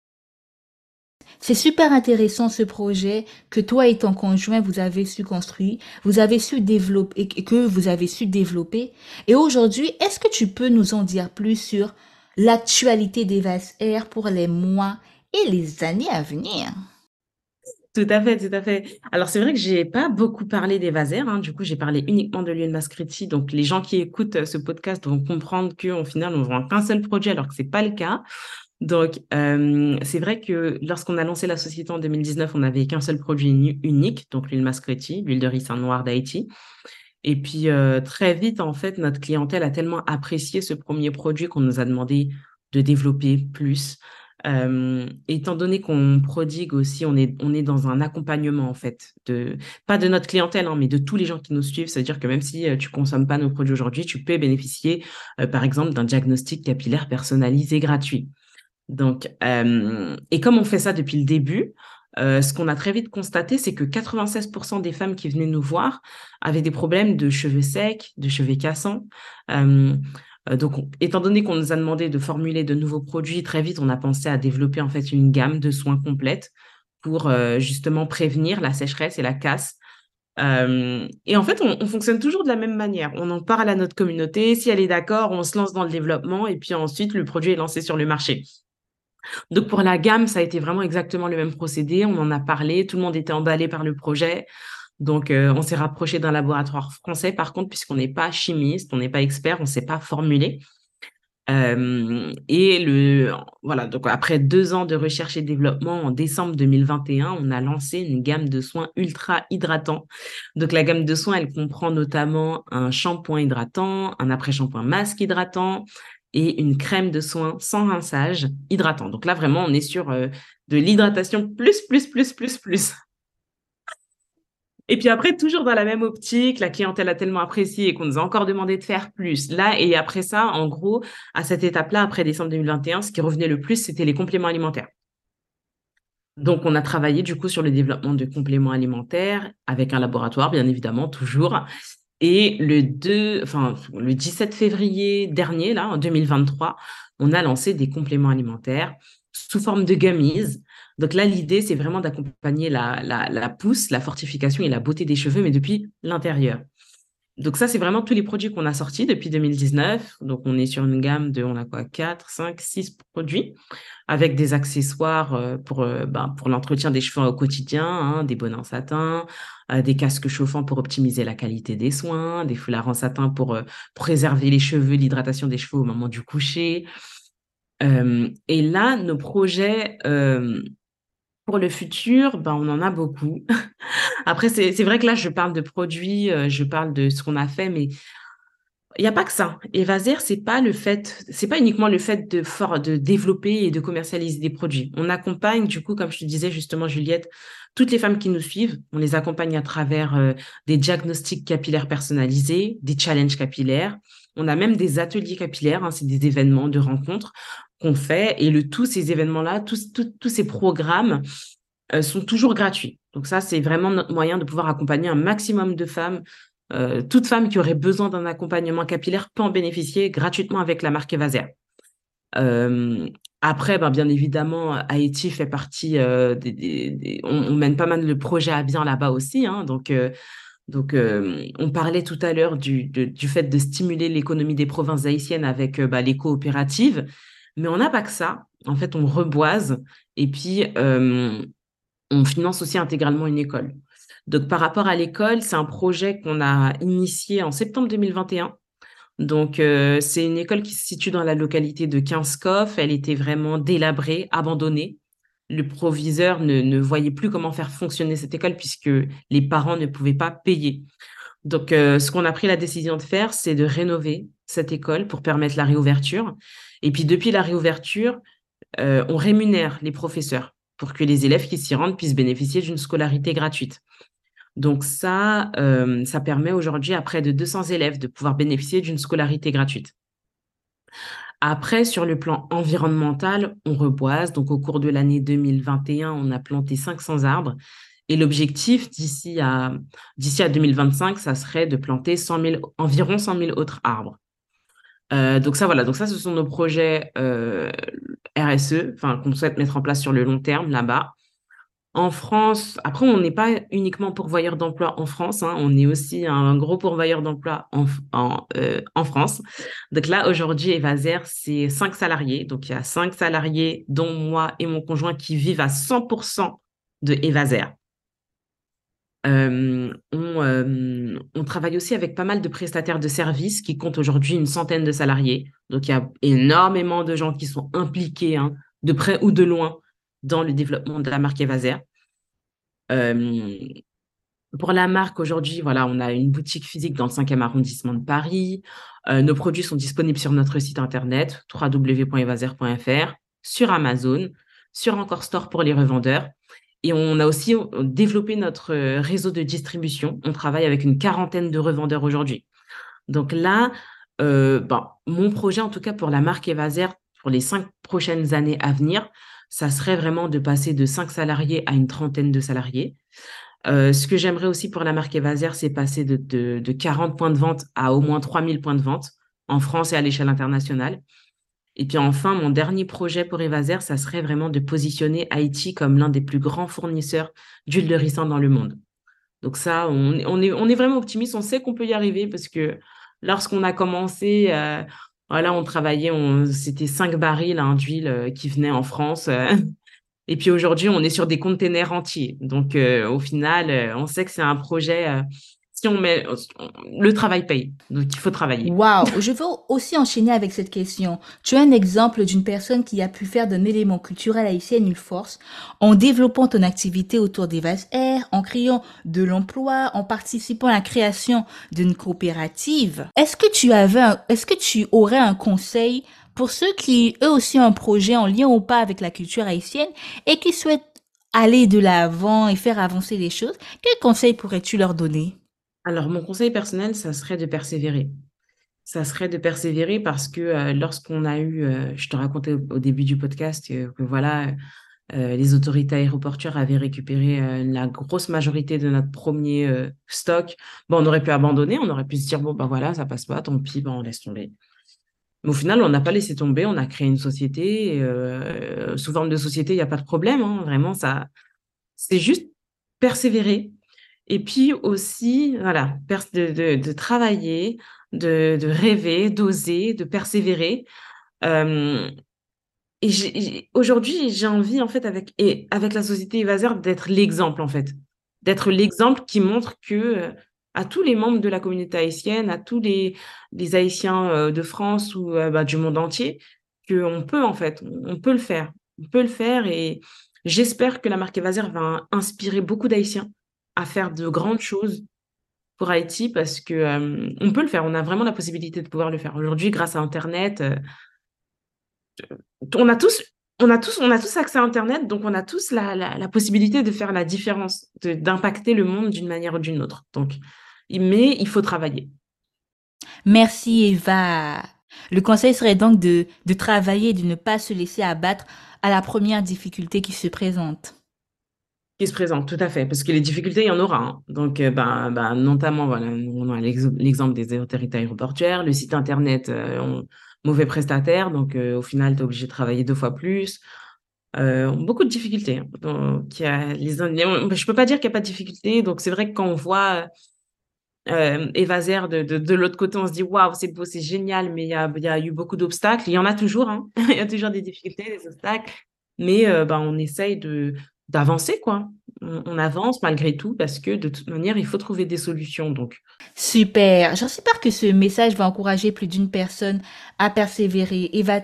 C'est super intéressant ce projet que toi et ton conjoint vous avez su construire, vous avez su développer, que vous avez su développer. Et aujourd'hui, est-ce que tu peux nous en dire plus sur l'actualité des Air pour les mois et les années à venir? Tout à fait, tout à fait. Alors, c'est vrai que j'ai pas beaucoup parlé des Vaser. Hein. Du coup, j'ai parlé uniquement de l'UN Mascriti. Donc, les gens qui écoutent euh, ce podcast vont comprendre qu'au final, on vend qu'un seul projet, alors que c'est pas le cas. Donc, euh, c'est vrai que lorsqu'on a lancé la société en 2019, on n'avait qu'un seul produit unique, donc l'huile Mascriti, l'huile de ricin noir d'Haïti. Et puis, euh, très vite, en fait, notre clientèle a tellement apprécié ce premier produit qu'on nous a demandé de développer plus. Euh, étant donné qu'on prodigue aussi, on est, on est dans un accompagnement, en fait, de, pas de notre clientèle, hein, mais de tous les gens qui nous suivent. C'est-à-dire que même si tu consommes pas nos produits aujourd'hui, tu peux bénéficier, par exemple, d'un diagnostic capillaire personnalisé gratuit. Donc, et comme on fait ça depuis le début, euh, ce qu'on a très vite constaté, c'est que 96% des femmes qui venaient nous voir avaient des problèmes de cheveux secs, de cheveux cassants. Euh, euh, donc, étant donné qu'on nous a demandé de formuler de nouveaux produits, très vite, on a pensé à développer en fait une gamme de soins complètes pour justement prévenir la sécheresse et la casse. et en fait, on, fonctionne toujours de la même manière. On en parle à notre communauté. Si elle est d'accord, on se lance dans le développement et puis ensuite, le produit est lancé sur le marché. Donc pour la gamme, ça a été vraiment exactement le même procédé. On en a parlé, tout le monde était emballé par le projet. Donc euh, on s'est rapproché d'un laboratoire français, par contre, puisqu'on n'est pas chimiste, on n'est pas expert, on ne sait pas formuler. Euh, et le voilà, donc après deux ans de recherche et développement, en décembre 2021, on a lancé une gamme de soins ultra hydratants. Donc la gamme de soins, elle comprend notamment un shampoing hydratant, un après-shampoing masque hydratant, et une crème de soin sans rinçage hydratant. Donc là, vraiment, on est sur euh, de l'hydratation plus, plus, plus, plus, plus. Et puis après, toujours dans la même optique, la clientèle a tellement apprécié qu'on nous a encore demandé de faire plus. Là, et après ça, en gros, à cette étape-là, après décembre 2021, ce qui revenait le plus, c'était les compléments alimentaires. Donc, on a travaillé du coup sur le développement de compléments alimentaires avec un laboratoire, bien évidemment, toujours. Et le 2, enfin, le 17 février dernier, là, en 2023, on a lancé des compléments alimentaires sous forme de gummies. Donc là, l'idée, c'est vraiment d'accompagner la, la, pousse, la fortification et la beauté des cheveux, mais depuis l'intérieur. Donc ça, c'est vraiment tous les produits qu'on a sortis depuis 2019. Donc on est sur une gamme de, on a quoi, 4, 5, 6 produits avec des accessoires euh, pour, euh, ben, pour l'entretien des cheveux au quotidien, hein, des bonnets en satin, euh, des casques chauffants pour optimiser la qualité des soins, des foulards en satin pour préserver les cheveux, l'hydratation des cheveux au moment du coucher. et là, nos projets le futur, ben, on en a beaucoup. Après, c'est vrai que là, je parle de produits, euh, je parle de ce qu'on a fait, mais il n'y a pas que ça. Evaser, c'est pas le fait, pas uniquement le fait de, de développer et de commercialiser des produits. On accompagne, du coup, comme je te disais justement, Juliette, toutes les femmes qui nous suivent. On les accompagne à travers euh, des diagnostics capillaires personnalisés, des challenges capillaires. On a même des ateliers capillaires, hein, c'est des événements de rencontres qu'on fait. Et le tout, ces événements-là, tous, tous, ces programmes euh, sont toujours gratuits. Donc ça, c'est vraiment notre moyen de pouvoir accompagner un maximum de femmes. Euh, toute femme qui aurait besoin d'un accompagnement capillaire peut en bénéficier gratuitement avec la marque Evaser. Euh, après, ben, bien évidemment, Haïti fait partie des, on, mène pas mal de projets à bien là-bas aussi. Hein, donc, donc, on parlait tout à l'heure du, du, fait de stimuler l'économie des provinces haïtiennes avec bah, les coopératives. Mais on n'a pas que ça. En fait, on reboise et puis on finance aussi intégralement une école. Donc, par rapport à l'école, c'est un projet qu'on a initié en septembre 2021. Donc, c'est une école qui se situe dans la localité de Kinskoff. Elle était vraiment délabrée, abandonnée. Le proviseur ne, voyait plus comment faire fonctionner cette école puisque les parents ne pouvaient pas payer. Donc, ce qu'on a pris la décision de faire, c'est de rénover cette école pour permettre la réouverture. Et puis, depuis la réouverture, euh, on rémunère les professeurs pour que les élèves qui s'y rendent puissent bénéficier d'une scolarité gratuite. Donc ça, euh, ça permet aujourd'hui à près de 200 élèves de pouvoir bénéficier d'une scolarité gratuite. Après, sur le plan environnemental, on reboise. Donc, au cours de l'année 2021, on a planté 500 arbres. Et l'objectif d'ici à, d'ici à 2025, ça serait de planter 100 environ 100 000 autres arbres. Euh, donc ça, voilà. Donc ça, ce sont nos projets euh, RSE, enfin qu'on souhaite mettre en place sur le long terme là-bas. En France, après, on n'est pas uniquement pourvoyeur d'emploi en France, hein, on est aussi un gros pourvoyeur d'emploi en, en, euh, en, France. Donc là, aujourd'hui, Evaser, c'est cinq salariés. Donc il y a cinq salariés, dont moi et mon conjoint, qui vivent à 100% de Evaser. On, travaille aussi avec pas mal de prestataires de services qui comptent aujourd'hui une centaine de salariés. Donc, il y a énormément de gens qui sont impliqués, hein, de près ou de loin, dans le développement de la marque Evaser. Pour la marque, aujourd'hui, voilà, on a une boutique physique dans le 5e arrondissement de Paris. nos produits sont disponibles sur notre site internet www.evaser.fr, sur Amazon, sur Encore Store pour les revendeurs et on a aussi développé notre euh, réseau de distribution. On travaille avec une quarantaine de revendeurs aujourd'hui. Donc là, euh, bon, mon projet, en tout cas pour la marque Evaser, pour les cinq prochaines années à venir, ça serait vraiment de passer de cinq salariés à une trentaine de salariés. Euh, ce que j'aimerais aussi pour la marque Evaser, c'est passer de, de, de 40 points de vente à au moins 3000 points de vente en France et à l'échelle internationale. Et puis enfin, mon dernier projet pour Evaser, ça serait vraiment de positionner Haïti comme l'un des plus grands fournisseurs d'huile de ricin dans le monde. Donc ça, on, est, vraiment optimiste, on sait qu'on peut y arriver parce que lorsqu'on a commencé, euh, on travaillait, c'était cinq barils hein, d'huile euh, qui venaient en France. Euh. et puis aujourd'hui, on est sur des containers entiers. Donc au final, on sait que c'est un projet si on met le travail paye, donc il faut travailler. Waouh, je veux aussi enchaîner avec cette question. Tu as un exemple d'une personne qui a pu faire d'un élément culturel haïtien une force en développant ton activité autour des vases air, en créant de l'emploi, en participant à la création d'une coopérative. Est-ce que tu avais, est-ce que tu aurais un conseil pour ceux qui eux aussi ont un projet en lien ou pas avec la culture haïtienne et qui souhaitent aller de l'avant et faire avancer les choses, quel conseil pourrais-tu leur donner? Alors, mon conseil personnel, ça serait de persévérer. Ça serait de persévérer parce que euh, lorsqu'on a eu, euh, je te racontais au, début du podcast que, voilà, euh, les autorités aéroportuaires avaient récupéré la grosse majorité de notre premier stock. Bon, on aurait pu abandonner, on aurait pu se dire, bon, ben voilà, ça passe pas, tant pis, ben, on laisse tomber. Mais au final, on n'a pas laissé tomber, on a créé une société. euh, sous forme de société, il n'y a pas de problème. hein, vraiment, ça, c'est juste persévérer. Et puis aussi, voilà, de, travailler, de, rêver, d'oser, de persévérer. Euh, et aujourd'hui, j'ai envie, en fait, avec, et avec la société Evaser, d'être l'exemple, en fait. D'être l'exemple qui montre que euh, à tous les membres de la communauté haïtienne, à tous les, Haïtiens euh, de France ou bah, du monde entier, qu'on peut, en fait, on, peut le faire. On peut le faire et j'espère que la marque Evaser va inspirer beaucoup d'Haïtiens à faire de grandes choses pour Haïti parce que euh, on peut le faire. On a vraiment la possibilité de pouvoir le faire. Aujourd'hui, grâce à Internet, euh, on a tous, on a tous, on a tous accès à Internet, donc on a tous la, la, possibilité de faire la différence, d'impacter le monde d'une manière ou d'une autre. Donc, mais il faut travailler. Merci Eva. Le conseil serait donc de, de travailler de ne pas se laisser abattre à la première difficulté qui se présente. Qui se présente, tout à fait, parce que les difficultés, il y en aura. hein. Donc, euh, ben, ben, notamment, voilà, on a l'ex- l'exemple des autorités aéroportuaires, le site Internet, euh, mauvais prestataire, donc euh, au final, tu es obligé de travailler deux fois plus. Euh, beaucoup de difficultés. hein. Donc, y a les, les- je peux pas dire qu'il n'y a pas de difficultés. Donc, c'est vrai que quand on voit euh, de, de, l'autre côté, on se dit waouh, c'est beau, c'est génial, mais il y a, y a eu beaucoup d'obstacles. Il y en a toujours, hein. Il y a toujours des difficultés, des obstacles. Mais euh, ben, on essaye de d'avancer, quoi. On, avance malgré tout parce que de toute manière, il faut trouver des solutions. Donc, Super. J'espère que ce message va encourager plus d'une personne à persévérer et va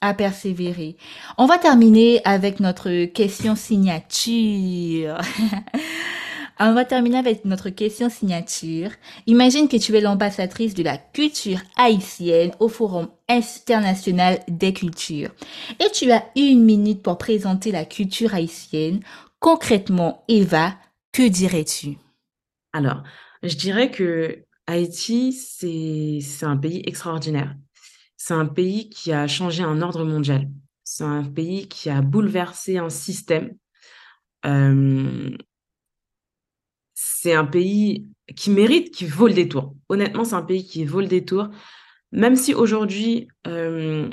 à persévérer. On va terminer avec notre question signature. On va terminer avec notre question signature. Imagine que tu es l'ambassadrice de la culture haïtienne au Forum international des cultures. Et tu as une minute pour présenter la culture haïtienne. Concrètement, Eva, que dirais-tu? alors, je dirais que Haïti, c'est c'est un pays extraordinaire. C'est un pays qui a changé un ordre mondial. C'est un pays qui a bouleversé un système. Euh, c'est un pays qui mérite, qui vaut le détour. Honnêtement, c'est un pays qui vaut le détour. Même si aujourd'hui, euh,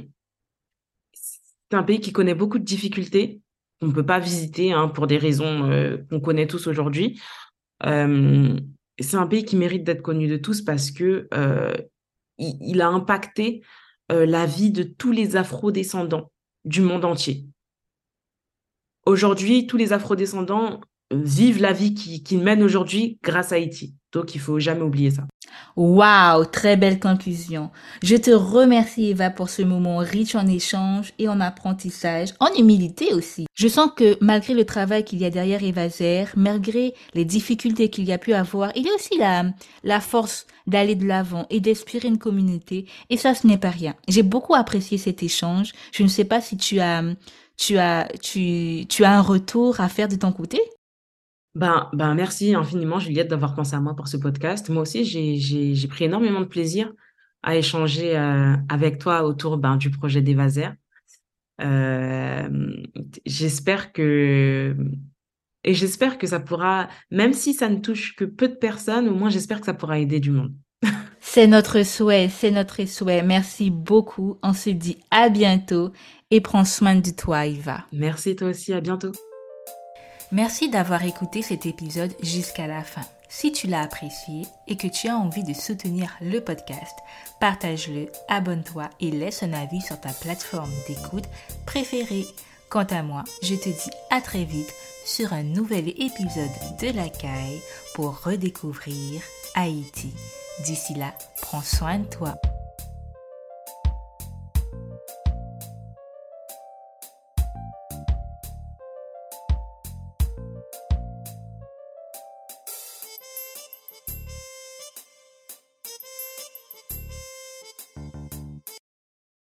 c'est un pays qui connaît beaucoup de difficultés, qu'on ne peut pas visiter hein, pour des raisons euh, qu'on connaît tous aujourd'hui. Euh, c'est un pays qui mérite d'être connu de tous parce que euh, il, il a impacté la vie de tous les afro-descendants du monde entier. Aujourd'hui, tous les afro-descendants vivent la vie qu'ils qu'ils mènent aujourd'hui grâce à Haïti. Donc, il faut jamais oublier ça. Waouh, très belle conclusion. Je te remercie Eva pour ce moment riche en échanges et en apprentissage, en humilité aussi. Je sens que malgré le travail qu'il y a derrière Evaser, malgré les difficultés qu'il y a pu avoir, il y a aussi la, la force d'aller de l'avant et d'inspirer une communauté. Et ça, ce n'est pas rien. J'ai beaucoup apprécié cet échange. Je ne sais pas si tu as, tu as, tu, tu as un retour à faire de ton côté. Ben, ben merci infiniment, Juliette, d'avoir pensé à moi pour ce podcast. Moi aussi, j'ai, pris énormément de plaisir à échanger euh, avec toi autour ben, du projet d'Evaser. Euh, j'espère que et j'espère que ça pourra, même si ça ne touche que peu de personnes, au moins j'espère que ça pourra aider du monde. C'est notre souhait, c'est notre souhait. Merci beaucoup. On se dit à bientôt et prends soin de toi, Eva. Merci toi aussi, à bientôt. Merci d'avoir écouté cet épisode jusqu'à la fin. Si tu l'as apprécié et que tu as envie de soutenir le podcast, partage-le, abonne-toi et laisse un avis sur ta plateforme d'écoute préférée. Quant à moi, je te dis à très vite sur un nouvel épisode de La Caille pour redécouvrir Haïti. D'ici là, prends soin de toi.